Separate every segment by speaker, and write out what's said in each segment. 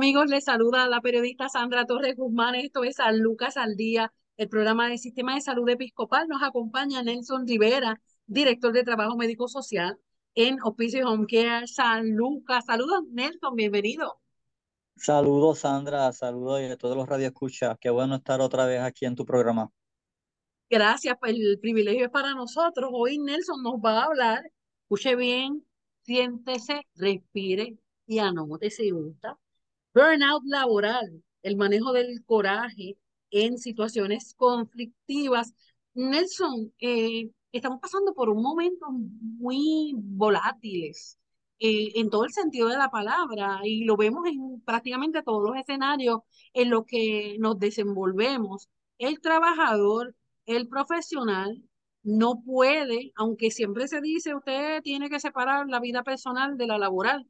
Speaker 1: Amigos? Les saluda la periodista Sandra Torres Guzmán. Esto es San Lucas al Día, el programa del Sistema de Salud Episcopal. Nos acompaña Nelson Rivera, director de Trabajo Médico Social en Hospicio Home Care San Lucas. Saludos Nelson, bienvenido.
Speaker 2: Saludos Sandra, saludos a todos los radioescuchas. Qué bueno estar otra vez aquí en tu programa.
Speaker 1: Gracias, pues el privilegio es para nosotros. Hoy Nelson nos va a hablar, escuche bien, siéntese, respire y anote si gusta Burnout laboral, el manejo del coraje en situaciones conflictivas. Nelson, eh, estamos pasando por un momento muy volátiles eh, en todo el sentido de la palabra y lo vemos en prácticamente todos los escenarios en los que nos desenvolvemos. El trabajador, el profesional, no puede, aunque siempre se dice, usted tiene que separar la vida personal de la laboral.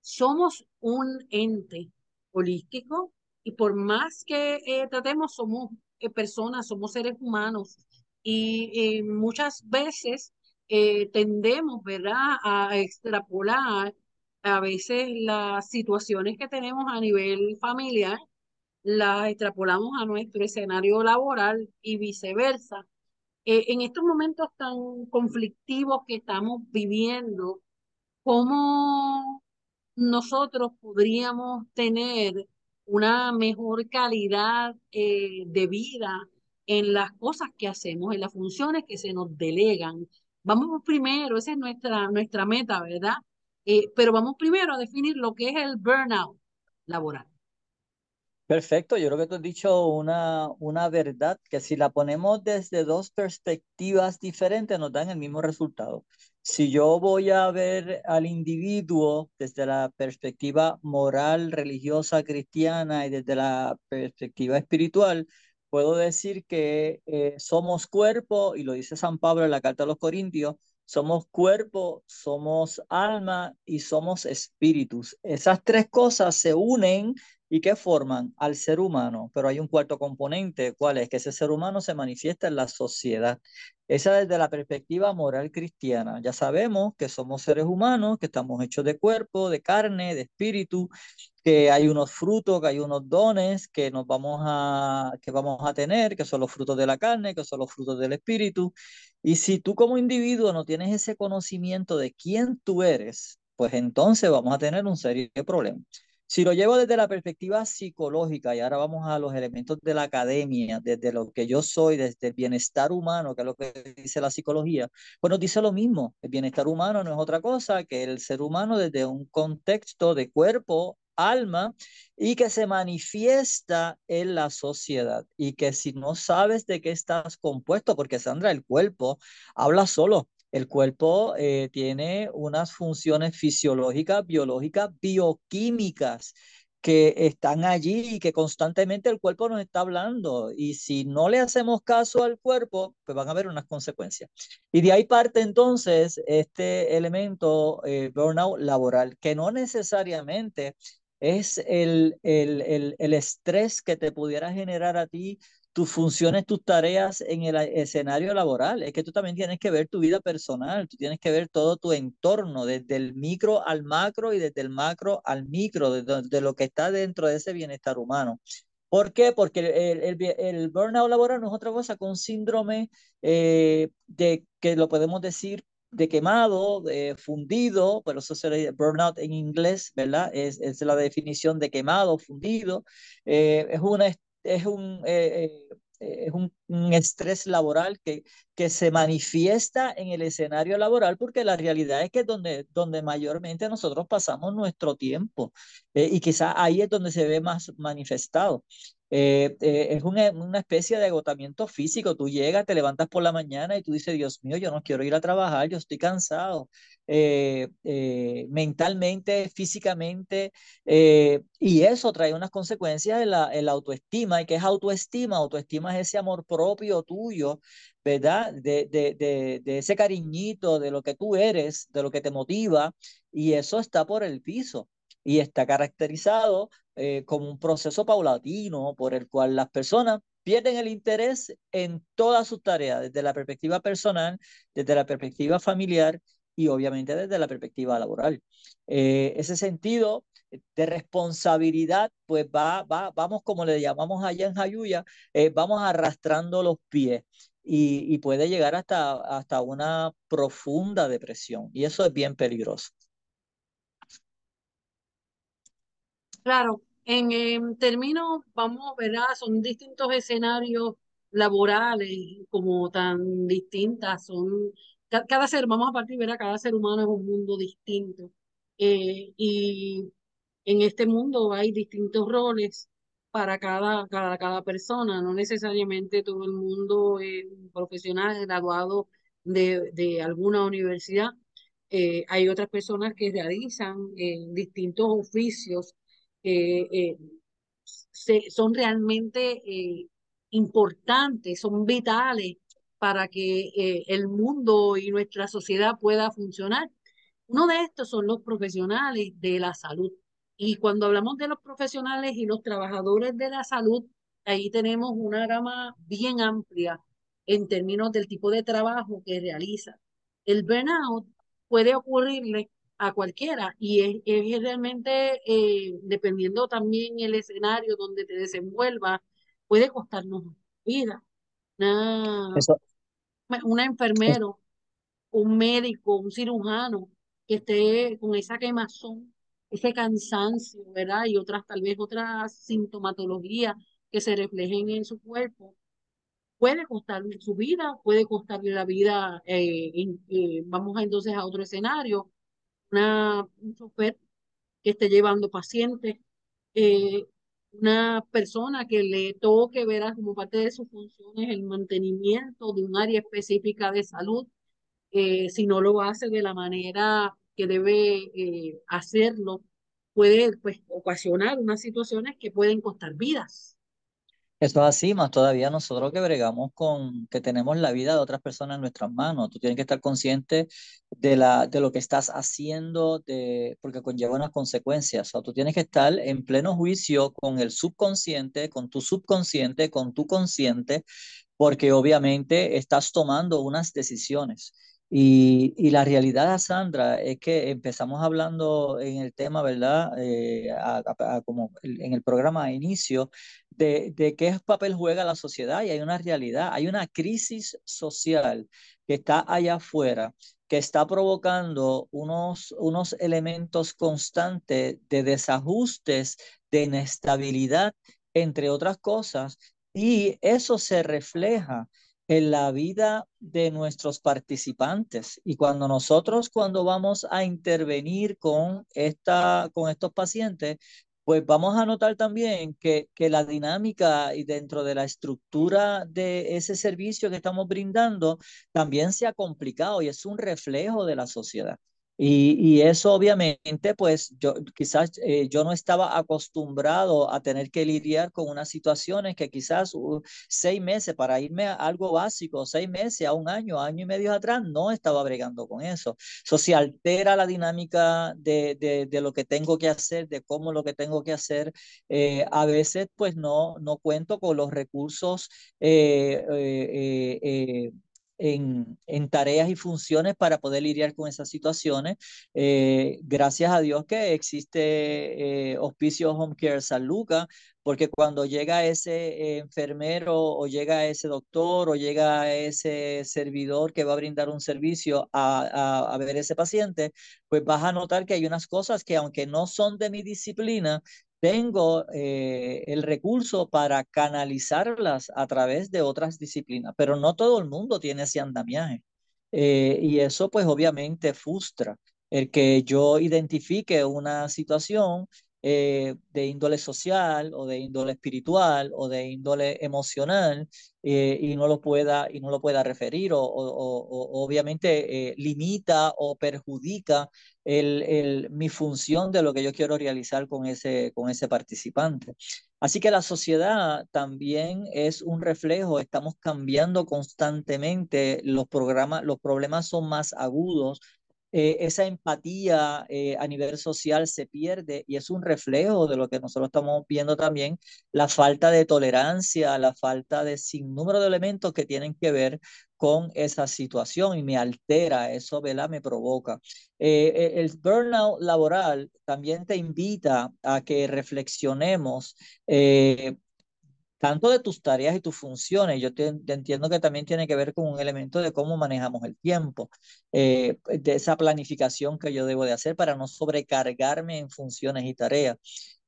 Speaker 1: Somos un ente holístico y por más que eh, tratemos, somos eh, personas, somos seres humanos y muchas veces eh, tendemos, ¿verdad?, a extrapolar a veces las situaciones que tenemos a nivel familiar, las extrapolamos a nuestro escenario laboral y viceversa. en estos momentos tan conflictivos que estamos viviendo, ¿cómo nosotros podríamos tener una mejor calidad eh, de vida en las cosas que hacemos, en las funciones que se nos delegan. Vamos primero, esa es nuestra, nuestra meta, ¿verdad? Eh, pero vamos primero a definir lo que es el burnout laboral.
Speaker 2: Perfecto, yo creo que tú has dicho una, una verdad que si la ponemos desde dos perspectivas diferentes nos dan el mismo resultado. Si yo voy a ver al individuo desde la perspectiva moral, religiosa, cristiana y desde la perspectiva espiritual, puedo decir que eh, somos cuerpo, y lo dice San Pablo en la carta a los Corintios, somos cuerpo, somos alma y somos espíritus. Esas tres cosas se unen y que forman al ser humano, pero hay un cuarto componente, ¿cuál es? Que ese ser humano se manifiesta en la sociedad. Esa desde la perspectiva moral cristiana. Ya sabemos que somos seres humanos, que estamos hechos de cuerpo, de carne, de espíritu, que hay unos frutos, que hay unos dones que nos vamos a que vamos a tener, que son los frutos de la carne, que son los frutos del espíritu. Y si tú como individuo no tienes ese conocimiento de quién tú eres, pues entonces vamos a tener un serio problema. Si lo llevo desde la perspectiva psicológica, y ahora vamos a los elementos de la academia, desde lo que yo soy, desde el bienestar humano, que es lo que dice la psicología, pues nos dice lo mismo. El bienestar humano no es otra cosa que el ser humano desde un contexto de cuerpo, alma, y que se manifiesta en la sociedad. Y que si no sabes de qué estás compuesto, porque Sandra, el cuerpo habla solo. El cuerpo eh, tiene unas funciones fisiológicas, biológicas, bioquímicas que están allí y que constantemente el cuerpo nos está hablando. Y si no le hacemos caso al cuerpo, pues van a haber unas consecuencias. Y de ahí parte entonces este elemento eh, burnout laboral, que no necesariamente es el, el, el, el estrés que te pudiera generar a ti tus funciones, tus tareas en el escenario laboral. Es que tú también tienes que ver tu vida personal, tú tienes que ver todo tu entorno, desde el micro al macro y desde el macro al micro, de, lo que está dentro de ese bienestar humano. ¿Por qué? Porque el, el, burnout laboral no es otra cosa un síndrome eh, de que lo podemos decir de quemado, de fundido, pero eso sería burnout en inglés, ¿verdad? Es, es la definición de quemado, fundido. Eh, es una es un, eh, eh, es un, estrés laboral que, que se manifiesta en el escenario laboral porque la realidad es que es donde, donde mayormente nosotros pasamos nuestro tiempo eh, y quizá ahí es donde se ve más manifestado. Eh, eh, es una, una, especie de agotamiento físico. Tú llegas, te levantas por la mañana y tú dices, Dios mío, yo no quiero ir a trabajar, yo estoy cansado eh, mentalmente, físicamente, y eso trae unas consecuencias en la, en la autoestima. ¿Y qué es autoestima? Autoestima es ese amor propio tuyo, ¿verdad? De, de, de, de ese cariñito, de lo que tú eres, de lo que te motiva, y eso está por el piso y está caracterizado eh, como un proceso paulatino por el cual las personas pierden el interés en todas sus tareas, desde la perspectiva personal, desde la perspectiva familiar y obviamente desde la perspectiva laboral. Eh, ese sentido de responsabilidad, pues va, va, vamos como le llamamos allá en Jayuya, eh, vamos arrastrando los pies. Y, y, puede llegar hasta, hasta una profunda depresión. Y eso es bien peligroso.
Speaker 1: Claro, en, términos, vamos, ¿verdad? Son distintos escenarios laborales como tan distintas, son cada, ser, vamos a partir, ¿verdad? Cada ser humano es un mundo distinto. Eh, y en este mundo hay distintos roles para cada, cada, cada persona, no necesariamente todo el mundo es profesional graduado de, de alguna universidad. Eh, hay otras personas que realizan eh, distintos oficios eh, son realmente eh, importantes, son vitales para que eh, el mundo y nuestra sociedad pueda funcionar. Uno de estos son los profesionales de la salud. Y cuando hablamos de los profesionales y los trabajadores de la salud, ahí tenemos una gama bien amplia en términos del tipo de trabajo que realiza. El burnout puede ocurrirle a cualquiera y es, es realmente, eh, dependiendo también el escenario donde te desenvuelvas, puede costarnos vida. Una, una enfermero, un médico, un cirujano que esté con esa quemazón, ese cansancio, ¿verdad? Y otras, tal vez otras sintomatologías que se reflejen en su cuerpo, puede costarle su vida, puede costarle la vida, eh, eh, vamos entonces a otro escenario, una, un chofer que esté llevando pacientes, eh, una persona que le toque ver como parte de sus funciones el mantenimiento de un área específica de salud, eh, si no lo hace de la manera que debe eh, hacerlo, puede pues, ocasionar unas situaciones que pueden costar vidas.
Speaker 2: Eso es así, más todavía nosotros que bregamos con, que tenemos la vida de otras personas en nuestras manos. Tú tienes que estar consciente de, la, de lo que estás haciendo, de, porque conlleva unas consecuencias. O tú tienes que estar en pleno juicio con el subconsciente, con tu subconsciente, con tu consciente, porque obviamente estás tomando unas decisiones. Y, y, la realidad, Sandra, es que empezamos hablando en el tema, ¿verdad? Eh, como en el programa a inicio, de, de, qué papel juega la sociedad y hay una realidad, hay una crisis social que está allá afuera, que está provocando unos, unos elementos constantes de desajustes, de inestabilidad, entre otras cosas, y eso se refleja en la vida de nuestros participantes. Y cuando nosotros, cuando vamos a intervenir con, esta, con estos pacientes, pues vamos a notar también que, que la dinámica y dentro de la estructura de ese servicio que estamos brindando también se ha complicado y es un reflejo de la sociedad. Y, eso obviamente, pues yo quizás eh, yo no estaba acostumbrado a tener que lidiar con unas situaciones que quizás uh, seis meses para irme a algo básico, seis meses a un año, año y medio atrás, no estaba bregando con eso. Eso se altera la dinámica de, de, de, lo que tengo que hacer, de cómo lo que tengo que hacer. Eh, a veces, pues no, no cuento con los recursos. Eh, eh en, tareas y funciones para poder lidiar con esas situaciones. Eh, gracias a Dios que existe eh, Hospicio Home Care San Lucas, porque cuando llega ese enfermero o llega ese doctor o llega ese servidor que va a brindar un servicio a, a, a ver ese paciente, pues vas a notar que hay unas cosas que aunque no son de mi disciplina, tengo eh, el recurso para canalizarlas a través de otras disciplinas, pero no todo el mundo tiene ese andamiaje. Eh, y eso pues obviamente frustra el que yo identifique una situación eh, de índole social o de índole espiritual o de índole emocional eh, y no lo pueda y no lo pueda referir o, obviamente eh, limita o perjudica el, mi función de lo que yo quiero realizar con ese, con ese participante. Así que la sociedad también es un reflejo, estamos cambiando constantemente, los programas, los problemas son más agudos, eh, esa empatía eh, a nivel social se pierde y es un reflejo de lo que nosotros estamos viendo también, la falta de tolerancia, la falta de sinnúmero de elementos que tienen que ver con esa situación y me altera, eso ¿verdad? me provoca. Eh, el burnout laboral también te invita a que reflexionemos tanto de tus tareas y tus funciones. Yo te, entiendo que también tiene que ver con un elemento de cómo manejamos el tiempo, eh, de esa planificación que yo debo de hacer para no sobrecargarme en funciones y tareas.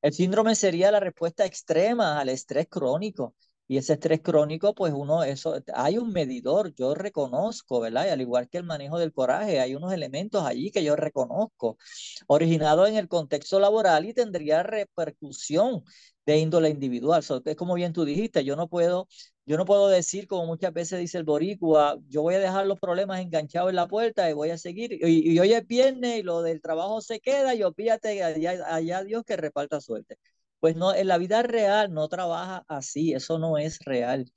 Speaker 2: El síndrome sería la respuesta extrema al estrés crónico. Y ese estrés crónico, pues uno, eso, hay un medidor, yo reconozco, ¿verdad? Y al igual que el manejo del coraje, hay unos elementos allí que yo reconozco, originado en el contexto laboral y tendría repercusión de índole individual. es como bien tú dijiste, yo no puedo, yo no puedo decir, como muchas veces dice el boricua, yo voy a dejar los problemas enganchados en la puerta y voy a seguir. Y, hoy es viernes y lo del trabajo se queda y olvídate allá, allá Dios que reparta suerte. Pues no, en la vida real no trabaja así, eso no es real.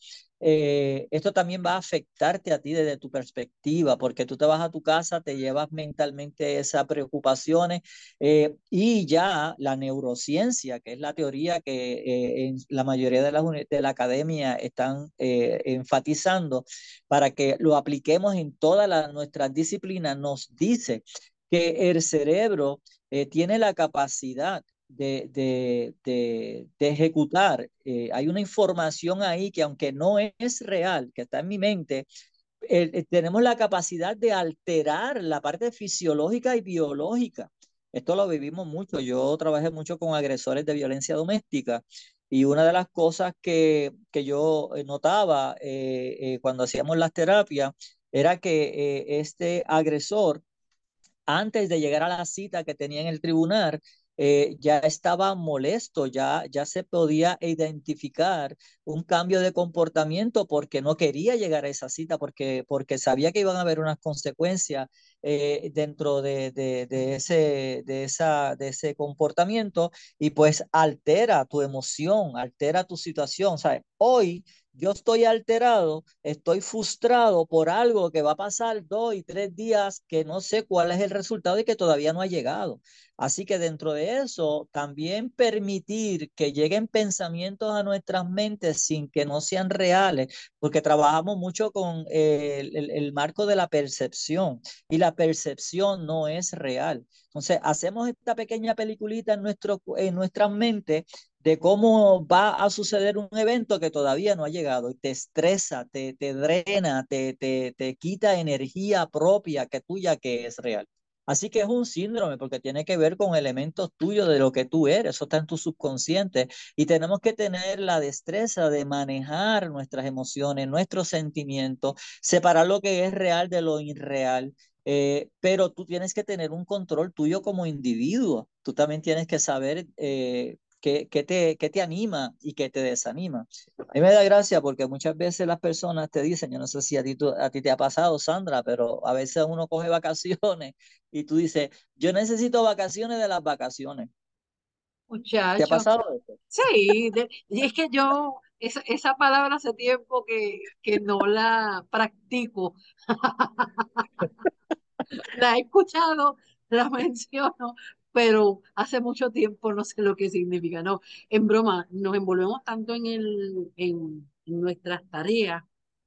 Speaker 2: Eh, esto también va a afectarte a ti desde tu perspectiva, porque tú te vas a tu casa, te llevas mentalmente esas preocupaciones eh, y ya la neurociencia, que es la teoría que eh, en la mayoría de, las, de la academia están enfatizando para que lo apliquemos en todas nuestras disciplinas, nos dice que el cerebro tiene la capacidad de, de, de, ejecutar. Eh, hay una información ahí que aunque no es real, que está en mi mente, eh, tenemos la capacidad de alterar la parte fisiológica y biológica. Esto lo vivimos mucho. Yo trabajé mucho con agresores de violencia doméstica y una de las cosas que, que yo eh, notaba cuando hacíamos las terapias era que este agresor, antes de llegar a la cita que tenía en el tribunal, eh, ya estaba molesto, ya, ya se podía identificar un cambio de comportamiento porque no quería llegar a esa cita, porque, porque sabía que iban a haber unas consecuencias eh, dentro de, de, ese, de, esa, de ese comportamiento y pues altera tu emoción, altera tu situación. ¿sabes? Hoy yo estoy alterado, estoy frustrado por algo que va a pasar dos y tres días que no sé cuál es el resultado y que todavía no ha llegado. Así que dentro de eso, también permitir que lleguen pensamientos a nuestras mentes sin que no sean reales, porque trabajamos mucho con el, el, marco de la percepción y la percepción no es real. Entonces, hacemos esta pequeña peliculita en, nuestro, en nuestras mentes de cómo va a suceder un evento que todavía no ha llegado y te estresa, te, te drena, te, te, te quita energía propia que tuya que es real. Así que es un síndrome porque tiene que ver con elementos tuyos de lo que tú eres, eso está en tu subconsciente y tenemos que tener la destreza de manejar nuestras emociones, nuestros sentimientos, separar lo que es real de lo irreal. Eh, pero tú tienes que tener un control tuyo como individuo. Tú también tienes que saber eh, qué, te, qué te anima y qué te desanima. A mí me da gracia porque muchas veces las personas te dicen, yo no sé si a ti, a ti te ha pasado, Sandra, pero a veces uno coge vacaciones y tú dices, yo necesito vacaciones de las vacaciones.
Speaker 1: Muchacho.
Speaker 2: ¿Te ha pasado
Speaker 1: esto? Sí, y es que yo, esa, esa palabra hace tiempo que, que no la practico. la he escuchado, la menciono, pero hace mucho tiempo no sé lo que significa. No, en broma, nos envolvemos tanto en, el, en, nuestras tareas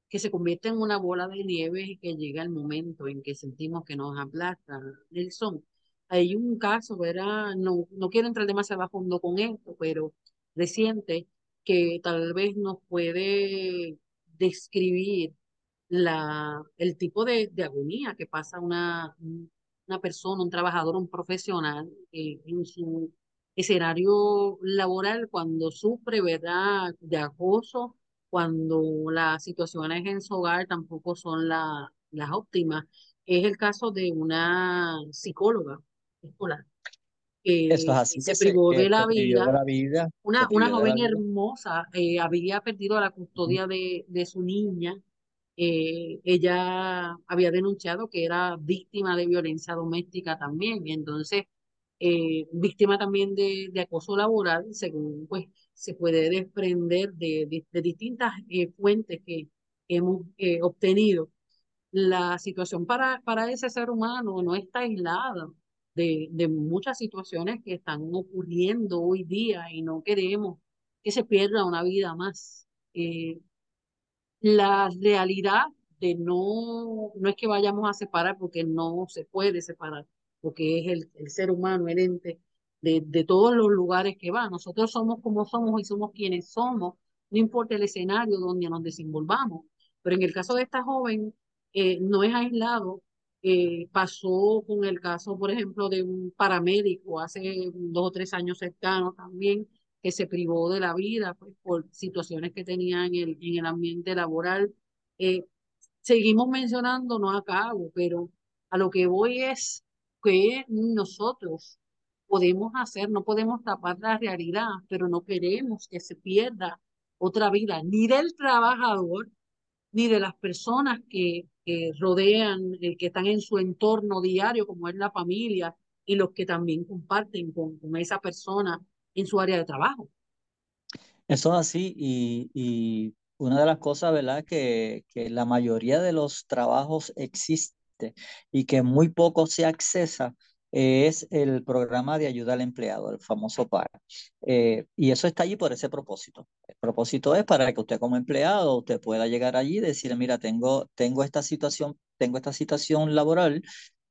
Speaker 1: que se convierte en una bola de nieve y que llega el momento en que sentimos que nos aplasta Nelson. Hay un caso, ¿verdad? No, no quiero entrar demasiado a fondo con esto, pero reciente que tal vez nos puede describir la, el tipo de, de agonía que pasa una, una persona, un trabajador, un profesional eh, en su escenario laboral cuando sufre, ¿verdad?, de acoso, cuando las situaciones en su hogar tampoco son la, las óptimas. Es el caso de una psicóloga escolar.
Speaker 2: Eso es así,
Speaker 1: se
Speaker 2: que se,
Speaker 1: privó
Speaker 2: que
Speaker 1: de la
Speaker 2: se privió de
Speaker 1: vida.
Speaker 2: la vida,
Speaker 1: Una,
Speaker 2: se
Speaker 1: una joven
Speaker 2: vida.
Speaker 1: hermosa eh, había perdido la custodia de, de su niña. Eh, ella había denunciado que era víctima de violencia doméstica también. Entonces, eh, víctima también de, de acoso laboral, según pues se puede desprender de, de- distintas eh, fuentes que hemos eh, obtenido. La situación para, para ese ser humano no está aislada de, de muchas situaciones que están ocurriendo hoy día y no queremos que se pierda una vida más. La realidad de no, no es que vayamos a separar porque no se puede separar, porque es el, el ser humano, el ente de, de todos los lugares que va. Nosotros somos como somos y somos quienes somos, no importa el escenario donde nos desenvolvamos. Pero en el caso de esta joven, eh, no es aislado. Eh, pasó con el caso, por ejemplo, de un paramédico hace dos o tres años cercanos también, que se privó de la vida pues, por situaciones que tenía en el, en el ambiente laboral. Eh, seguimos mencionando, no acabo, pero a lo que voy es que nosotros podemos hacer, no podemos tapar la realidad, pero no queremos que se pierda otra vida, ni del trabajador, ni de las personas que, que rodean, eh, que están en su entorno diario, como es la familia, y los que también comparten con, con esa persona en su área de trabajo.
Speaker 2: Eso es así y, y una de las cosas, ¿verdad? Que, que la mayoría de los trabajos existe y que muy poco se accesa es el programa de ayuda al empleado, el famoso PAR. Eh, y eso está allí por ese propósito. El propósito es para que usted como empleado, usted pueda llegar allí y decir, mira, tengo, tengo esta situación, tengo esta situación laboral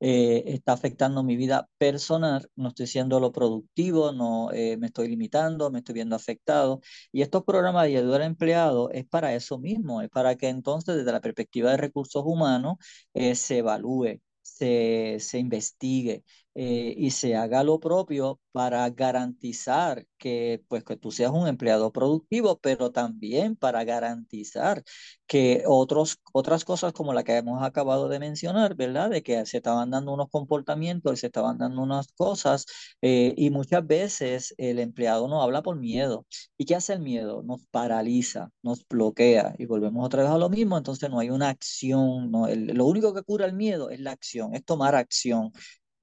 Speaker 2: eh, está afectando mi vida personal, no estoy siendo lo productivo, no eh, me estoy limitando, me estoy viendo afectado. Y estos programas de ayuda al empleado es para eso mismo, es para que entonces desde la perspectiva de recursos humanos eh, se evalúe, se, se investigue eh, y se haga lo propio para garantizar que, pues, que tú seas un empleado productivo, pero también para garantizar que otros, otras cosas como la que hemos acabado de mencionar, ¿verdad? De que se estaban dando unos comportamientos, se estaban dando unas cosas eh, y muchas veces el empleado no habla por miedo. ¿Y qué hace el miedo? Nos paraliza, nos bloquea y volvemos otra vez a lo mismo, entonces no hay una acción, no, lo único que cura el miedo es la acción, es tomar acción,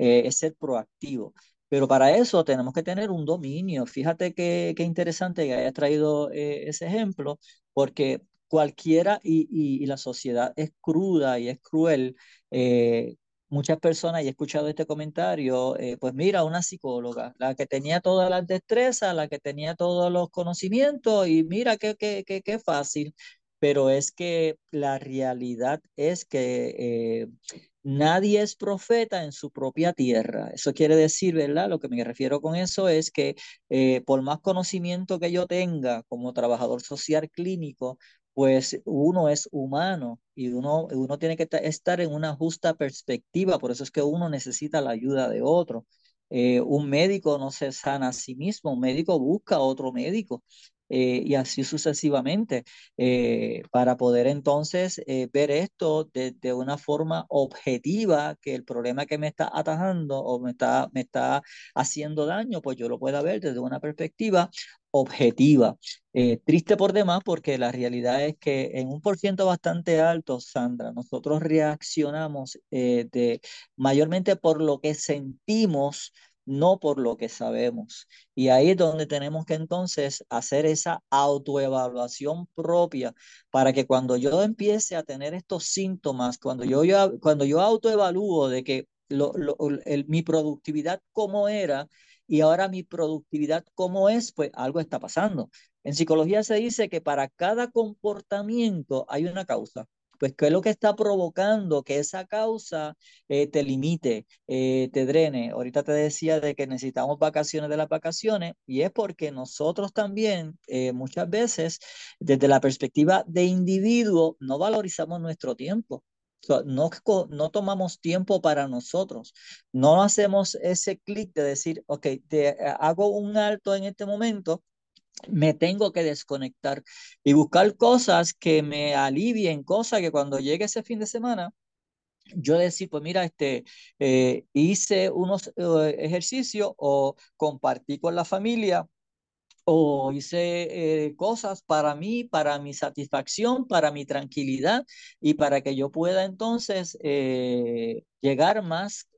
Speaker 2: eh, es ser proactivo. Pero para eso tenemos que tener un dominio. Fíjate qué, qué interesante que hayas traído eh, ese ejemplo, porque cualquiera, y, y, y, la sociedad es cruda y es cruel. Eh, muchas personas, y he escuchado este comentario, eh, pues mira, una psicóloga, la que tenía todas las destrezas, la que tenía todos los conocimientos, y mira qué, qué, qué, qué fácil. Pero es que la realidad es que eh, Nadie es profeta en su propia tierra. Eso quiere decir, ¿verdad? Lo que me refiero con eso es que eh, por más conocimiento que yo tenga como trabajador social clínico, pues uno es humano y uno, uno tiene que estar en una justa perspectiva. Por eso es que uno necesita la ayuda de otro. Eh, un médico no se sana a sí mismo, un médico busca a otro médico. Eh, y así sucesivamente, eh, para poder entonces eh, ver esto de, de, una forma objetiva, que el problema que me está atajando o me está, me está haciendo daño, pues yo lo pueda ver desde una perspectiva objetiva. Eh, triste por demás porque la realidad es que en un por ciento bastante alto, Sandra, nosotros reaccionamos eh, de, mayormente por lo que sentimos no por lo que sabemos. Y ahí es donde tenemos que entonces hacer esa autoevaluación propia para que cuando yo empiece a tener estos síntomas, cuando yo, yo cuando yo autoevalúo de que lo, lo, el, mi productividad cómo era y ahora mi productividad cómo es, pues algo está pasando. En psicología se dice que para cada comportamiento hay una causa pues qué es lo que está provocando que esa causa eh, te limite, eh, te drene. Ahorita te decía de que necesitamos vacaciones de las vacaciones y es porque nosotros también eh, muchas veces desde la perspectiva de individuo no valorizamos nuestro tiempo. No, no tomamos tiempo para nosotros, no hacemos ese clic de decir, ok, te hago un alto en este momento me tengo que desconectar y buscar cosas que me alivien, cosas que cuando llegue ese fin de semana yo decir, pues mira, este, eh, hice unos eh, ejercicios o compartí con la familia o hice eh, cosas para mí, para mi satisfacción, para mi tranquilidad y para que yo pueda entonces llegar más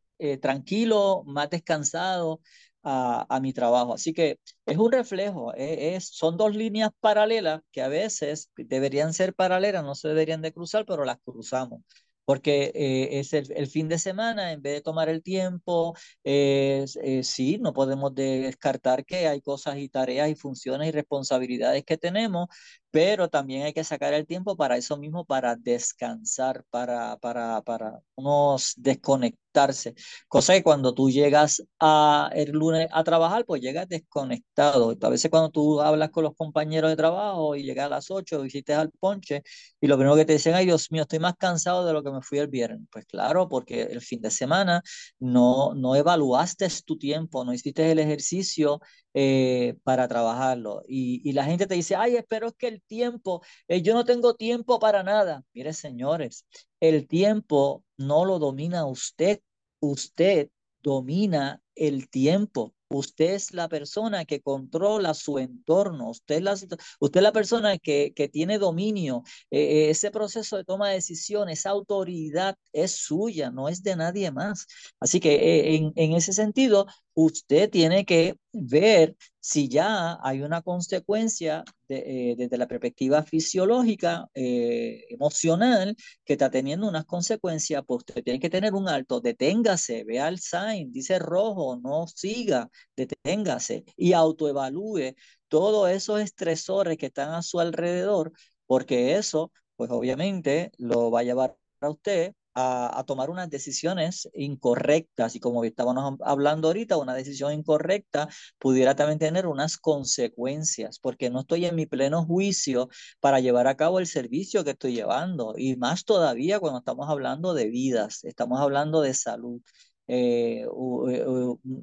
Speaker 2: tranquilo, más descansado a, mi trabajo. Así que es un reflejo, es, son dos líneas paralelas que a veces deberían ser paralelas, no se deberían de cruzar, pero las cruzamos porque eh, es el, fin de semana, en vez de tomar el tiempo, eh, sí, no podemos descartar que hay cosas y tareas y funciones y responsabilidades que tenemos, pero también hay que sacar el tiempo para eso mismo, para descansar, para, para, para unos desconectarse. Cosa que cuando tú llegas a, el lunes a trabajar, pues llegas desconectado. A veces cuando tú hablas con los compañeros de trabajo y llegas a las 8, visites al ponche y lo primero que te dicen, ay Dios mío, estoy más cansado de lo que me fui el viernes. Pues claro, porque el fin de semana no, no evaluaste tu tiempo, no hiciste el ejercicio eh, para trabajarlo. Y, la gente te dice, ay, espero que el tiempo, eh, yo no tengo tiempo para nada. Mire, señores, el tiempo no lo domina usted, usted domina el tiempo. Usted es la persona que controla su entorno, usted es la, usted la persona que, que tiene dominio. Eh, ese proceso de toma de decisiones, esa autoridad es suya, no es de nadie más. Así que en, en ese sentido, usted tiene que ver si ya hay una consecuencia eh, desde la perspectiva fisiológica, eh, emocional, que está teniendo unas consecuencias, pues usted tiene que tener un alto, deténgase, vea el sign, dice rojo, no siga, deténgase y autoevalúe todos esos estresores que están a su alrededor, porque eso, pues obviamente lo va a llevar a usted a, tomar unas decisiones incorrectas y como estábamos hablando ahorita, una decisión incorrecta pudiera también tener unas consecuencias porque no estoy en mi pleno juicio para llevar a cabo el servicio que estoy llevando y más todavía cuando estamos hablando de vidas, estamos hablando de salud. Eh,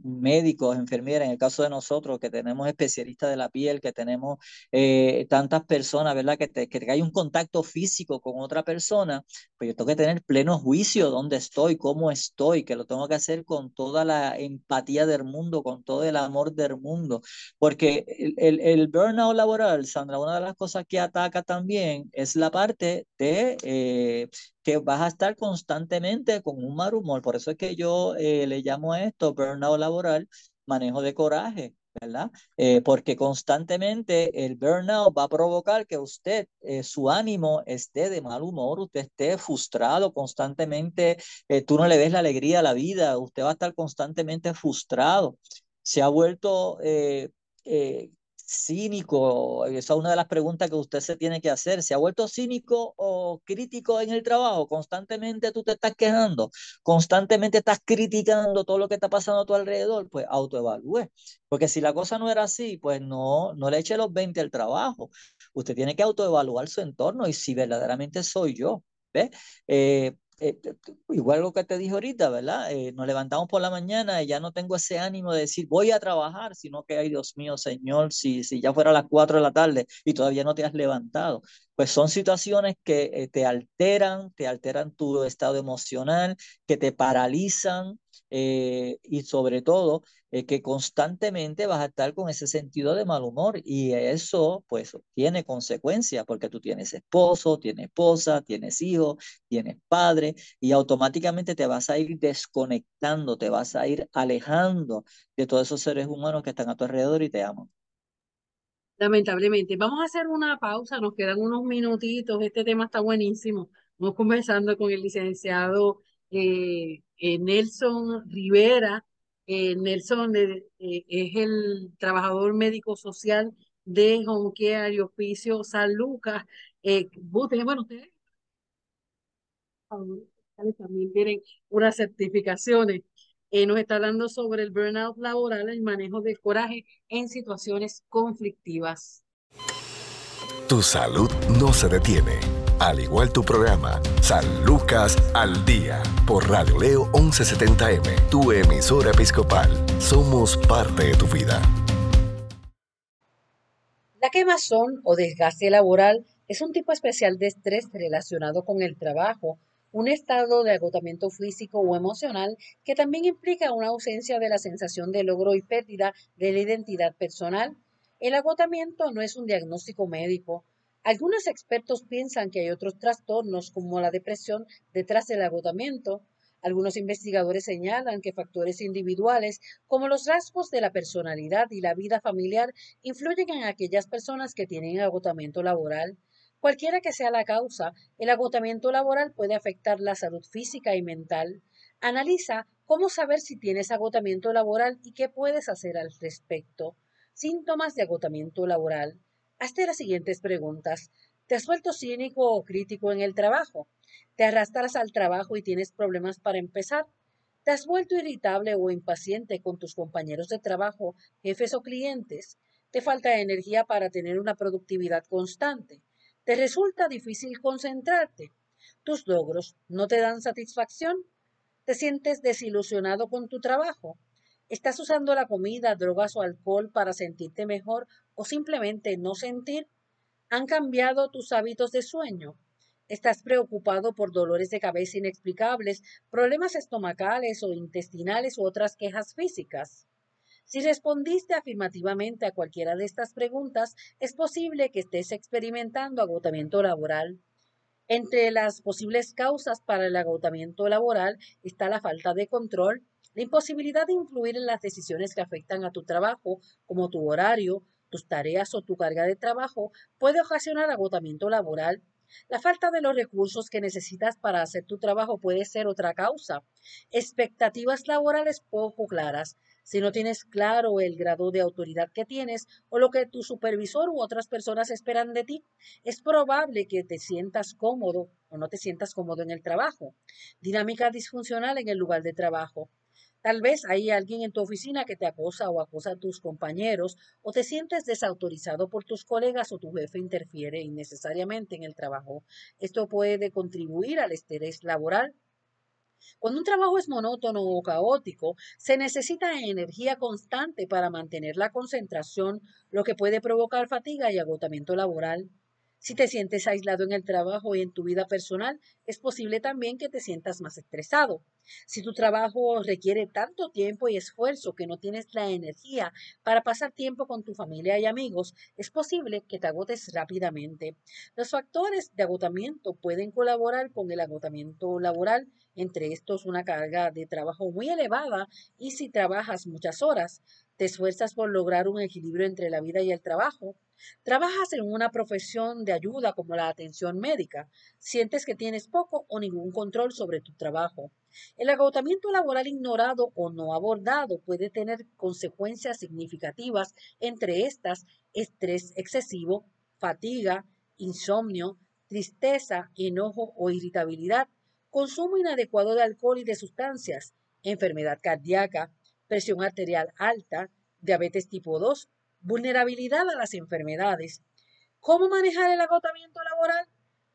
Speaker 2: médicos, enfermeras, en el caso de nosotros que tenemos especialistas de la piel, que tenemos eh, tantas personas, ¿verdad? Que, que hay un contacto físico con otra persona, pues yo tengo que tener pleno juicio dónde estoy, cómo estoy, que lo tengo que hacer con toda la empatía del mundo, con todo el amor del mundo, porque el, el, burnout laboral, Sandra, una de las cosas que ataca también es la parte de eh, que vas a estar constantemente con un mal humor. Por eso es que yo eh, le llamo a esto burnout laboral, manejo de coraje, ¿verdad? Eh, porque constantemente el burnout va a provocar que usted, eh, su ánimo esté de mal humor, usted esté frustrado constantemente, tú no le ves la alegría a la vida, usted va a estar constantemente frustrado. Se ha vuelto cínico? Esa es una de las preguntas que usted se tiene que hacer. ¿Se ha vuelto cínico o crítico en el trabajo? Constantemente tú te estás quejando, constantemente estás criticando todo lo que está pasando a tu alrededor, pues autoevalúe. Porque si la cosa no era así, pues no, no le eche los 20 al trabajo. Usted tiene que autoevaluar su entorno y si verdaderamente soy yo. ¿Ve? Eh, eh, igual lo que te dije ahorita, ¿verdad? Eh, nos levantamos por la mañana y ya no tengo ese ánimo de decir voy a trabajar, sino que, ay Dios mío, Señor, si, si ya fuera las 4 de la tarde y todavía no te has levantado. Pues son situaciones que eh, te alteran, te alteran tu estado emocional, que te paralizan y sobre todo que constantemente vas a estar con ese sentido de mal humor y eso pues tiene consecuencias porque tú tienes esposo, tienes esposa, tienes hijos, tienes padre y automáticamente te vas a ir desconectando, te vas a ir alejando de todos esos seres humanos que están a tu alrededor y te aman.
Speaker 1: Lamentablemente. Vamos a hacer una pausa, nos quedan unos minutitos, este tema está buenísimo. Vamos conversando con el licenciado eh, eh, Nelson Rivera, eh, Nelson es el trabajador médico social de Care y Hospicio San Lucas. Bueno, ustedes también tienen unas certificaciones. nos está hablando sobre el burnout laboral, el manejo del coraje en situaciones conflictivas.
Speaker 3: Tu salud no se detiene al igual tu programa, San Lucas al Día, por Radio Leo 1170M, tu emisora episcopal. Somos parte de tu vida.
Speaker 1: La quemazón o desgaste laboral es un tipo especial de estrés relacionado con el trabajo un estado de agotamiento físico o emocional que también implica una ausencia de la sensación de logro y pérdida de la identidad personal. El agotamiento no es un diagnóstico médico. Algunos expertos piensan que hay otros trastornos como la depresión detrás del agotamiento. Algunos investigadores señalan que factores individuales como los rasgos de la personalidad y la vida familiar influyen en aquellas personas que tienen agotamiento laboral. Cualquiera que sea la causa, el agotamiento laboral puede afectar la salud física y mental. Analiza cómo saber si tienes agotamiento laboral y qué puedes hacer al respecto. Síntomas de agotamiento laboral. Hazte las siguientes preguntas. ¿Te has vuelto cínico o crítico en el trabajo? ¿Te arrastras al trabajo y tienes problemas para empezar? ¿Te has vuelto irritable o impaciente con tus compañeros de trabajo, jefes o clientes? ¿Te falta energía para tener una productividad constante? ¿Te resulta difícil concentrarte? ¿Tus logros no te dan satisfacción? ¿Te sientes desilusionado con tu trabajo? ¿Estás usando la comida, drogas o alcohol para sentirte mejor o simplemente no sentir? ¿Han cambiado tus hábitos de sueño? ¿Estás preocupado por dolores de cabeza inexplicables, problemas estomacales o intestinales u otras quejas físicas? Si respondiste afirmativamente a cualquiera de estas preguntas, es posible que estés experimentando agotamiento laboral. Entre las posibles causas para el agotamiento laboral está la falta de control, la imposibilidad de influir en las decisiones que afectan a tu trabajo, como tu horario, tus tareas o tu carga de trabajo, puede ocasionar agotamiento laboral. La falta de los recursos que necesitas para hacer tu trabajo puede ser otra causa. Expectativas laborales poco claras, si no tienes claro el grado de autoridad que tienes o lo que tu supervisor u otras personas esperan de ti, es probable que te sientas cómodo o no te sientas cómodo en el trabajo. Dinámica disfuncional en el lugar de trabajo. Tal vez hay alguien en tu oficina que te acosa o acosa a tus compañeros o te sientes desautorizado por tus colegas o tu jefe interfiere innecesariamente en el trabajo. Esto puede contribuir al estrés laboral cuando un trabajo es monótono o caótico, se necesita energía constante para mantener la concentración, lo que puede provocar fatiga y agotamiento laboral. Si te sientes aislado en el trabajo y en tu vida personal, es posible también que te sientas más estresado. Si tu trabajo requiere tanto tiempo y esfuerzo que no tienes la energía para pasar tiempo con tu familia y amigos, es posible que te agotes rápidamente. Los factores de agotamiento pueden colaborar con el agotamiento laboral, entre estos una carga de trabajo muy elevada y si trabajas muchas horas, te esfuerzas por lograr un equilibrio entre la vida y el trabajo, Trabajas en una profesión de ayuda como la atención médica. Sientes que tienes poco o ningún control sobre tu trabajo. El agotamiento laboral ignorado o no abordado puede tener consecuencias significativas, entre estas estrés excesivo, fatiga, insomnio, tristeza, enojo o irritabilidad, consumo inadecuado de alcohol y de sustancias, enfermedad cardíaca, presión arterial alta, diabetes tipo 2, vulnerabilidad a las enfermedades. ¿Cómo manejar el agotamiento laboral?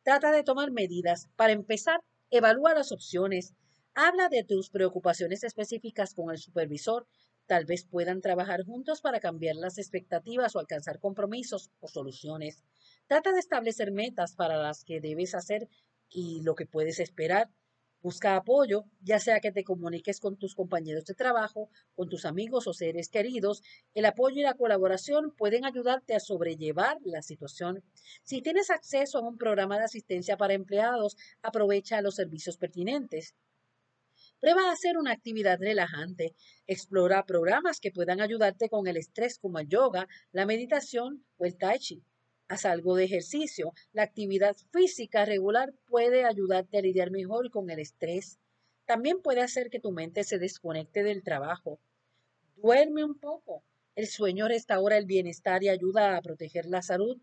Speaker 1: Trata de tomar medidas. Para empezar, evalúa las opciones. Habla de tus preocupaciones específicas con el supervisor. Tal vez puedan trabajar juntos para cambiar las expectativas o alcanzar compromisos o soluciones. Trata de establecer metas para las que debes hacer y lo que puedes esperar. Busca apoyo, ya sea que te comuniques con tus compañeros de trabajo, con tus amigos o seres queridos. El apoyo y la colaboración pueden ayudarte a sobrellevar la situación. Si tienes acceso a un programa de asistencia para empleados, aprovecha los servicios pertinentes. Prueba a hacer una actividad relajante. Explora programas que puedan ayudarte con el estrés como el yoga, la meditación o el tai chi haz algo de ejercicio. La actividad física regular puede ayudarte a lidiar mejor con el estrés. También puede hacer que tu mente se desconecte del trabajo. Duerme un poco. El sueño restaura el bienestar y ayuda a proteger la salud.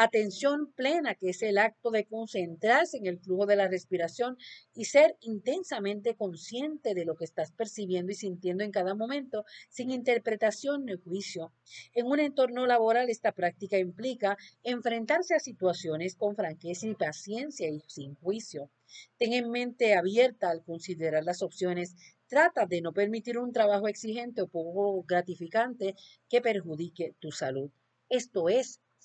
Speaker 1: Atención plena, que es el acto de concentrarse en el flujo de la respiración y ser intensamente consciente de lo que estás percibiendo y sintiendo en cada momento, sin interpretación ni juicio. En un entorno laboral, esta práctica implica enfrentarse a situaciones con franqueza y paciencia y sin juicio. Ten en mente abierta al considerar las opciones Trata de no permitir un trabajo exigente o poco gratificante que perjudique tu salud. Esto es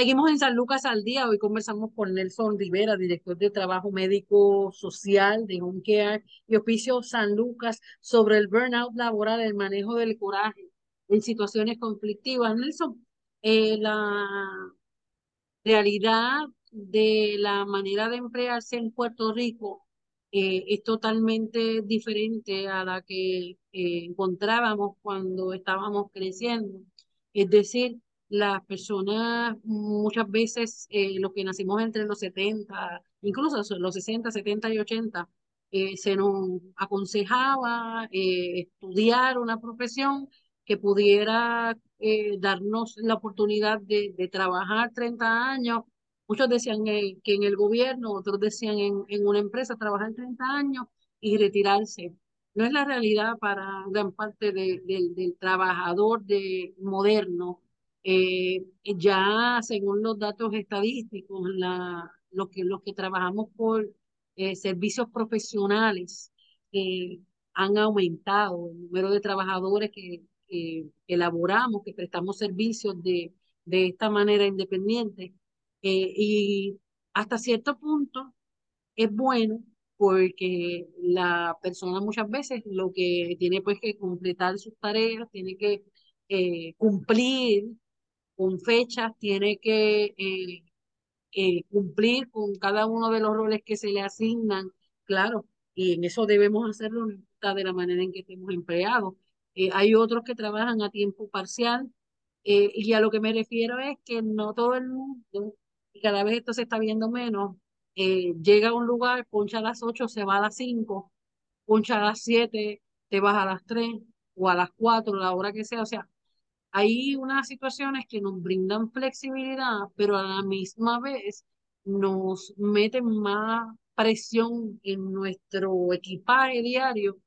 Speaker 1: Seguimos en San Lucas al día. Hoy conversamos con Nelson Rivera, director de Trabajo Médico Social de Home Care y Oficio San Lucas, sobre el burnout laboral, el manejo del coraje en situaciones conflictivas. Nelson, eh, la realidad de la manera de emplearse en Puerto Rico eh, es totalmente diferente a la que eh, encontrábamos cuando estábamos creciendo. Es decir, las personas muchas veces, eh, los que nacimos entre los 70, incluso los 60, 70 y 80, eh, se nos aconsejaba eh, estudiar una profesión que pudiera darnos la oportunidad de, trabajar 30 años. Muchos decían que en el gobierno, otros decían en, en una empresa trabajar 30 años y retirarse. No es la realidad para gran parte de, del trabajador de, moderno eh, ya según los datos estadísticos, la, los, que, los que trabajamos por eh, servicios profesionales eh, han aumentado el número de trabajadores que, elaboramos, que prestamos servicios de, de esta manera independiente. y hasta cierto punto es bueno porque la persona muchas veces lo que tiene pues que completar sus tareas, tiene que cumplir con fechas, tiene que eh, eh, cumplir con cada uno de los roles que se le asignan, claro, y en eso debemos hacerlo de la manera en que estemos empleados. Eh, hay otros que trabajan a tiempo parcial y a lo que me refiero es que no todo el mundo, y cada vez esto se está viendo menos, llega a un lugar, poncha a las 8, se va a las 5, poncha a las 7, te vas a las 3 o a las 4, la hora que sea, o sea, hay unas situaciones que nos brindan flexibilidad, pero a la misma vez nos meten más presión en nuestro equipaje diario,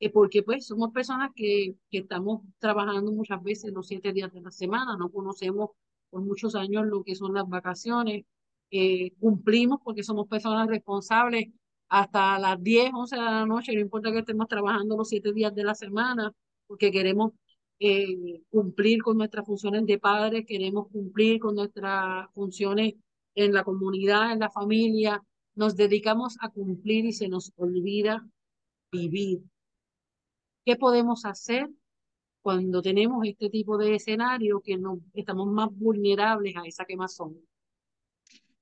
Speaker 1: eh, porque pues somos personas que, que estamos trabajando muchas veces los siete días de la semana, no conocemos por muchos años lo que son las vacaciones, eh, cumplimos porque somos personas responsables hasta las 10, 11 de la noche, no importa que estemos trabajando los siete días de la semana, porque queremos eh, cumplir con nuestras funciones de padres, queremos cumplir con nuestras funciones en la comunidad, en la familia, nos dedicamos a cumplir y se nos olvida vivir. ¿Qué podemos hacer cuando tenemos este tipo de escenario que nos, estamos más vulnerables a esa quemazón?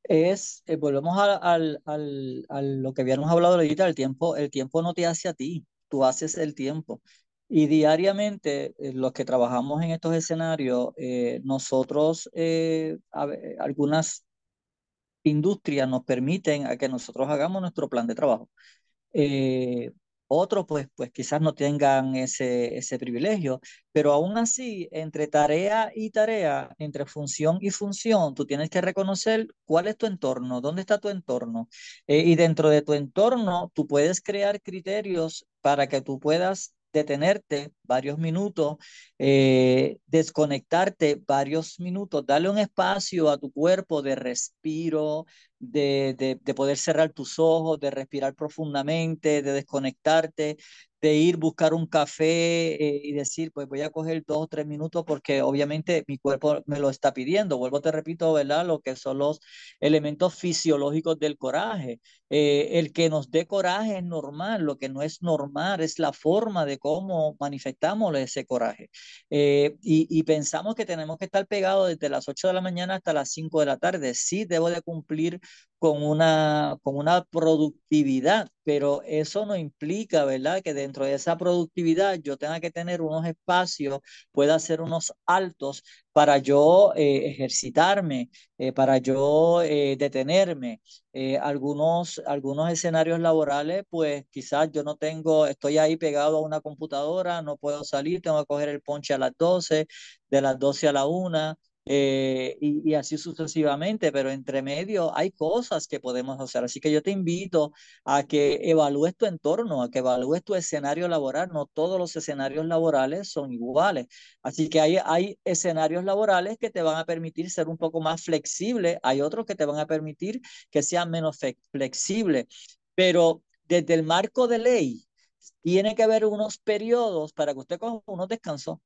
Speaker 2: Es, eh, volvemos a, al, al, a lo que habíamos hablado ahorita, el tiempo, el tiempo no te hace a ti, tú haces el tiempo. Y diariamente, eh, los que trabajamos en estos escenarios, eh, nosotros, eh, algunas industrias nos permiten a que nosotros hagamos nuestro plan de trabajo. otros, pues, pues quizás no tengan ese, ese privilegio, pero aún así, entre tarea y tarea, entre función y función, tú tienes que reconocer cuál es tu entorno, dónde está tu entorno. y dentro de tu entorno, tú puedes crear criterios para que tú puedas detenerte varios minutos, eh, desconectarte varios minutos, darle un espacio a tu cuerpo de respiro, de, de, poder cerrar tus ojos, de respirar profundamente, de desconectarte, de ir buscar un café eh, y decir, pues voy a coger dos o tres minutos porque obviamente mi cuerpo me lo está pidiendo. Vuelvo, te repito, ¿verdad? Lo que son los elementos fisiológicos del coraje. Eh, el que nos dé coraje es normal, lo que no es normal es la forma de cómo manifestamos ese coraje. Eh, y, y, pensamos que tenemos que estar pegados desde las 8 de la mañana hasta las 5 de la tarde. Sí, debo de cumplir con una, con una productividad, pero eso no implica, ¿verdad? Que dentro de esa productividad yo tenga que tener unos espacios, pueda hacer unos altos para yo eh, ejercitarme, eh, para yo eh, detenerme. algunos, algunos escenarios laborales, pues quizás yo no tengo, estoy ahí pegado a una computadora, no puedo salir, tengo que coger el ponche a las 12, de las 12 a la 1 eh, y, así sucesivamente, pero entre medio hay cosas que podemos hacer. Así que yo te invito a que evalúes tu entorno, a que evalúes tu escenario laboral. No todos los escenarios laborales son iguales. Así que hay, hay escenarios laborales que te van a permitir ser un poco más flexible, hay otros que te van a permitir que sean menos flexible. Pero desde el marco de ley, tiene que haber unos periodos para que usted coja unos descansos.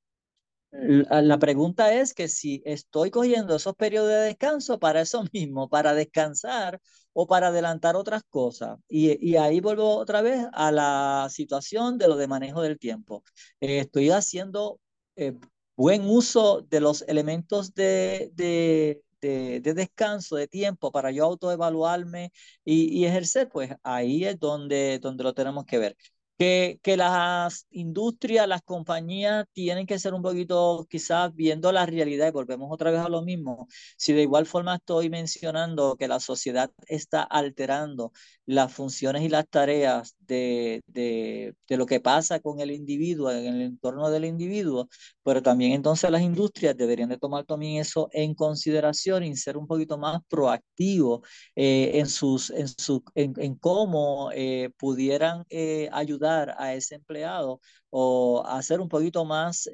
Speaker 2: La pregunta es que si estoy cogiendo esos periodos de descanso para eso mismo, para descansar o para adelantar otras cosas. Y, ahí vuelvo otra vez a la situación de lo de manejo del tiempo. Eh, estoy haciendo eh, buen uso de los elementos de, de, de, descanso, de tiempo para yo autoevaluarme y, y ejercer, pues ahí es donde, donde lo tenemos que ver que, que las industrias, las compañías tienen que ser un poquito quizás viendo la realidad volvemos otra vez a lo mismo. Si de igual forma estoy mencionando que la sociedad está alterando las funciones y las tareas de, de, de, lo que pasa con el individuo, en el entorno del individuo, pero también entonces las industrias deberían de tomar también eso en consideración y ser un poquito más proactivos eh, en, sus, en, su, en, en cómo eh, pudieran eh, ayudar a ese empleado o hacer un poquito más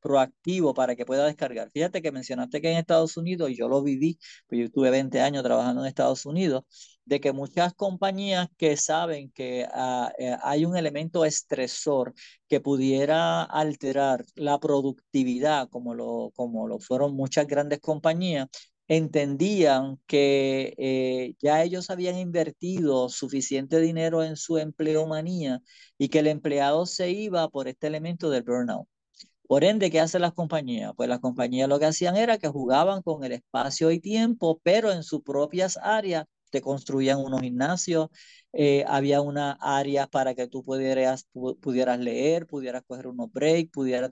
Speaker 2: proactivo para que pueda descargar. Fíjate que mencionaste que en Estados Unidos, y yo lo viví, pues yo tuve 20 años trabajando en Estados Unidos, de que muchas compañías que saben que ah, eh, hay un elemento estresor que pudiera alterar la productividad, como lo, como lo fueron muchas grandes compañías, entendían que eh, ya ellos habían invertido suficiente dinero en su empleomanía y que el empleado se iba por este elemento del burnout. Por ende, ¿qué hacen las compañías? Pues las compañías lo que hacían era que jugaban con el espacio y tiempo, pero en sus propias áreas te construían unos gimnasios, eh, había una área para que tú pudieras, pudieras leer, pudieras coger unos breaks, pudieras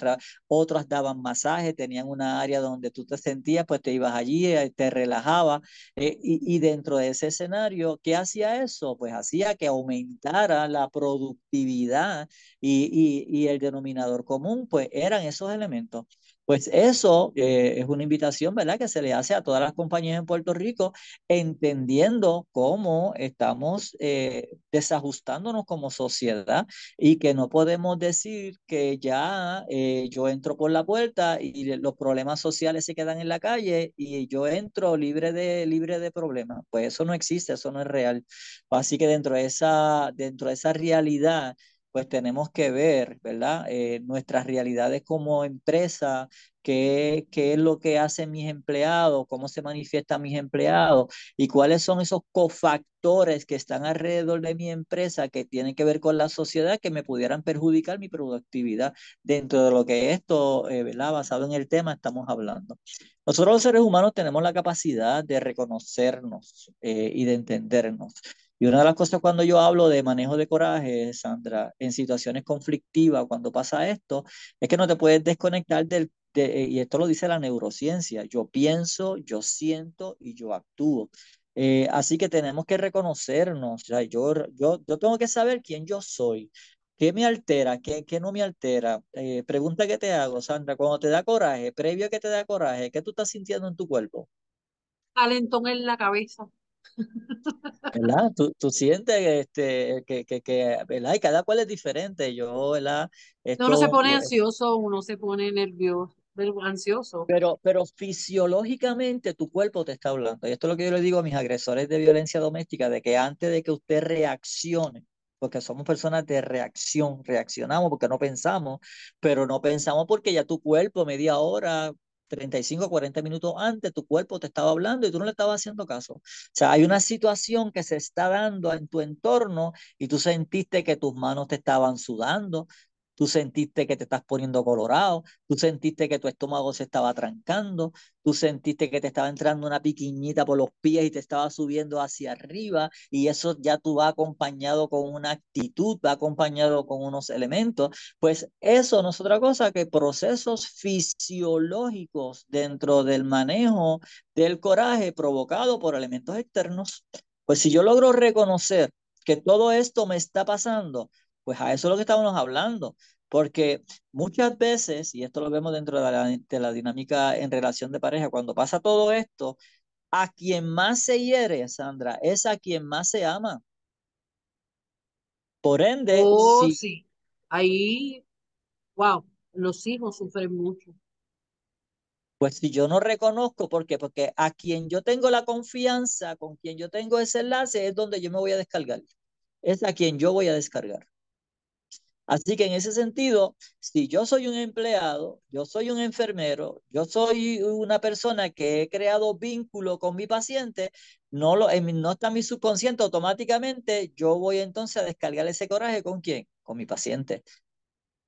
Speaker 2: otras daban masaje, tenían una área donde tú te sentías, pues te ibas allí, eh, te relajaba eh, y, dentro de ese escenario, ¿qué hacía eso? Pues hacía que aumentara la productividad y, y, y el denominador común, pues eran esos elementos. Pues eso eh, es una invitación, ¿verdad?, que se le hace a todas las compañías en Puerto Rico, entendiendo cómo estamos eh, desajustándonos como sociedad y que no podemos decir que ya eh, yo entro por la puerta y los problemas sociales se quedan en la calle y yo entro libre de, libre de problemas. Pues eso no existe, eso no es real. Así que dentro de esa, dentro de esa realidad, pues tenemos que ver, ¿verdad? Eh, nuestras realidades como empresa, qué, qué es lo que hacen mis empleados, cómo se manifiestan mis empleados y cuáles son esos cofactores que están alrededor de mi empresa que tienen que ver con la sociedad que me pudieran perjudicar mi productividad dentro de lo que esto, eh. Basado en el tema estamos hablando. Nosotros los seres humanos tenemos la capacidad de reconocernos eh, y de entendernos. Y una de las cosas cuando yo hablo de manejo de coraje, Sandra, en situaciones conflictivas, cuando pasa esto, es que no te puedes desconectar del, de, y esto lo dice la neurociencia, yo pienso, yo siento y yo actúo. Eh, así que tenemos que reconocernos, o sea, yo, yo, yo tengo que saber quién yo soy, qué me altera, qué, qué no me altera. Eh, pregunta que te hago, Sandra, cuando te da coraje, previo a que te da coraje, ¿qué tú estás sintiendo en tu cuerpo?
Speaker 1: Alentón en la cabeza.
Speaker 2: ¿Verdad? Tú, tú sientes este, que, que, que, ¿verdad? Y cada cual es diferente. Yo, ¿verdad?
Speaker 1: Esto, uno se pone ansioso, uno se pone nervioso, ansioso.
Speaker 2: Pero, pero fisiológicamente tu cuerpo te está hablando. Y esto es lo que yo le digo a mis agresores de violencia doméstica, de que antes de que usted reaccione, porque somos personas de reacción, reaccionamos porque no pensamos, pero no pensamos porque ya tu cuerpo media hora, 35, 40 minutos antes, tu cuerpo te estaba hablando y tú no le estabas haciendo caso. O sea, hay una situación que se está dando en tu entorno y tú sentiste que tus manos te estaban sudando, tú sentiste que te estás poniendo colorado, tú sentiste que tu estómago se estaba trancando, tú sentiste que te estaba entrando una piquiñita por los pies y te estaba subiendo hacia arriba y eso ya tú va acompañado con una actitud, va acompañado con unos elementos, pues eso no es otra cosa que procesos fisiológicos dentro del manejo del coraje provocado por elementos externos. Pues si yo logro reconocer que todo esto me está pasando, pues a eso es lo que estábamos hablando. porque muchas veces, y esto lo vemos dentro de la, de la dinámica en relación de pareja, cuando pasa todo esto, a quien más se hiere, Sandra, es a quien más se ama. Por ende,
Speaker 1: Oh,
Speaker 2: si,
Speaker 1: sí. Ahí, wow, los hijos sufren mucho.
Speaker 2: pues si yo no reconozco, ¿por qué? Porque a quien yo tengo la confianza, con quien yo tengo ese enlace, es donde yo me voy a descargar. Es a quien yo voy a descargar. Así que en ese sentido, si yo soy un empleado, yo soy un enfermero, yo soy una persona que he creado vínculo con mi paciente, no, lo, no está mi subconsciente, automáticamente yo voy entonces a descargar ese coraje con quién? Con mi paciente.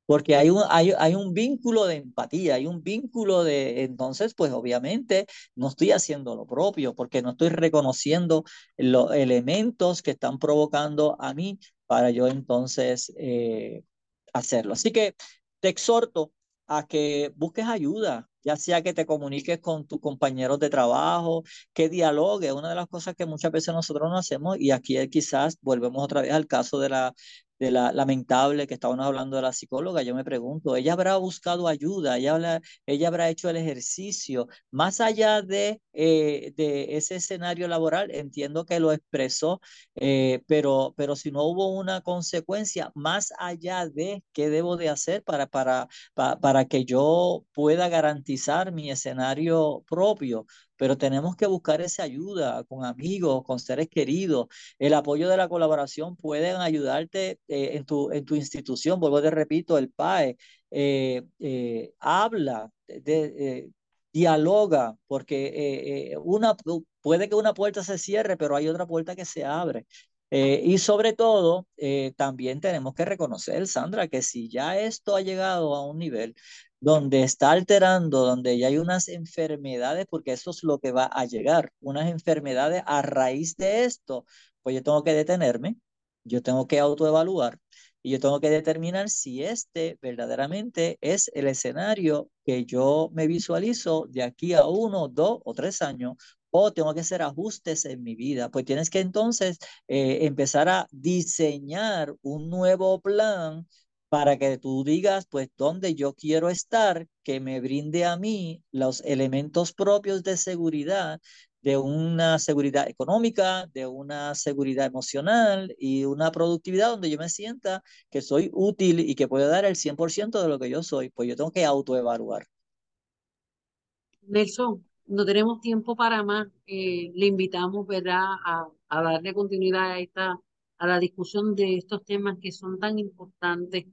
Speaker 2: Porque hay un, hay un vínculo de empatía, hay un vínculo de, entonces, pues obviamente no estoy haciendo lo propio, porque no estoy reconociendo los elementos que están provocando a mí para yo entonces eh, hacerlo. Así que te exhorto a que busques ayuda, ya sea que te comuniques con tus compañeros de trabajo, que dialogues. Una de las cosas que muchas veces nosotros no hacemos, y aquí quizás volvemos otra vez al caso de la de la lamentable que estábamos hablando de la psicóloga, yo me pregunto, ¿ella habrá buscado ayuda? ¿Ella, habrá, ella habrá hecho el ejercicio? Más allá de, eh, de ese escenario laboral, entiendo que lo expresó, eh, pero, pero si no hubo una consecuencia, más allá de qué debo de hacer para, para, para, para que yo pueda garantizar mi escenario propio, pero tenemos que buscar esa ayuda con amigos, con seres queridos. El apoyo de la colaboración pueden ayudarte eh, en, tu, en tu institución. Vuelvo te repito, el PAE eh, eh, habla, dialoga, porque una, puede que una puerta se cierre, pero hay otra puerta que se abre. Y sobre todo, también tenemos que reconocer, Sandra, que si ya esto ha llegado a un nivel donde está alterando, donde ya hay unas enfermedades, porque eso es lo que va a llegar, unas enfermedades a raíz de esto, pues yo tengo que detenerme, yo tengo que autoevaluar y yo tengo que determinar si este verdaderamente es el escenario que yo me visualizo de aquí a uno, dos o tres años, o tengo que hacer ajustes en mi vida. Pues tienes que entonces eh, empezar a diseñar un nuevo plan para que tú digas, pues, dónde yo quiero estar, que me brinde a mí los elementos propios de seguridad, de una seguridad económica, de una seguridad emocional y una productividad donde yo me sienta que soy útil y que puedo dar el 100% de lo que yo soy, pues yo tengo que autoevaluar.
Speaker 1: Nelson, no tenemos tiempo para más. Eh, le invitamos, ¿verdad?, a, a darle continuidad a esta, a la discusión de estos temas que son tan importantes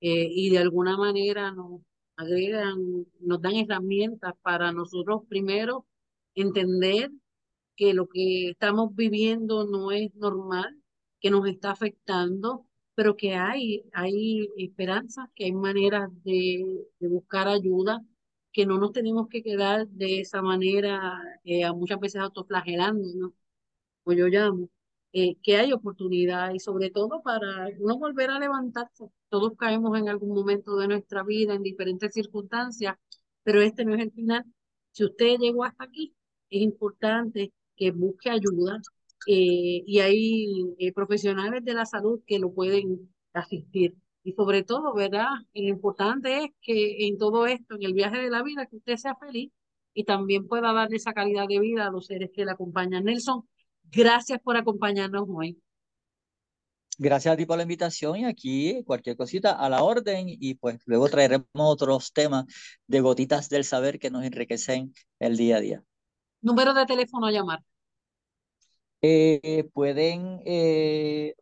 Speaker 1: eh, y de alguna manera nos agregan, nos dan herramientas para nosotros primero entender que lo que estamos viviendo no es normal, que nos está afectando, pero que hay, hay esperanzas, que hay maneras de, buscar ayuda, que no nos tenemos que quedar de esa manera, eh, muchas veces autoflagelándonos, como yo llamo, eh, que hay oportunidad y sobre todo para no volver a levantarse. Todos caemos en algún momento de nuestra vida en diferentes circunstancias, pero este no es el final. Si usted llegó hasta aquí, es importante que busque ayuda eh, y hay eh, profesionales de la salud que lo pueden asistir. Y sobre todo, ¿verdad? Lo importante es que en todo esto, en el viaje de la vida, que usted sea feliz y también pueda darle esa calidad de vida a los seres que le acompañan. Nelson, gracias por acompañarnos hoy.
Speaker 2: Gracias a ti por la invitación y aquí cualquier cosita a la orden y pues luego traeremos otros temas de gotitas del saber que nos enriquecen el día a día.
Speaker 1: Número de teléfono a llamar.
Speaker 2: Eh, pueden eh,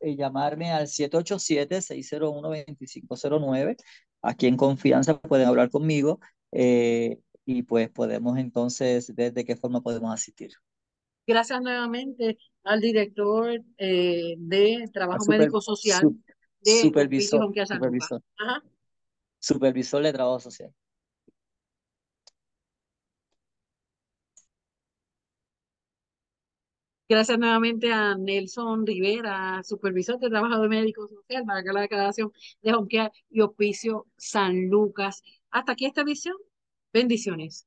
Speaker 2: eh, llamarme al 787-601-2509. Aquí en confianza pueden hablar conmigo eh, y pues podemos entonces ver de qué forma podemos asistir.
Speaker 1: Gracias nuevamente al director eh, de Trabajo super, Médico Social
Speaker 2: su,
Speaker 1: de
Speaker 2: supervisor, supervisor,
Speaker 1: Ajá.
Speaker 2: supervisor de Trabajo Social.
Speaker 1: Gracias nuevamente a Nelson Rivera, supervisor de trabajo de médico social para la declaración de Homecare y Hospicio San Lucas. Hasta aquí esta edición. Bendiciones.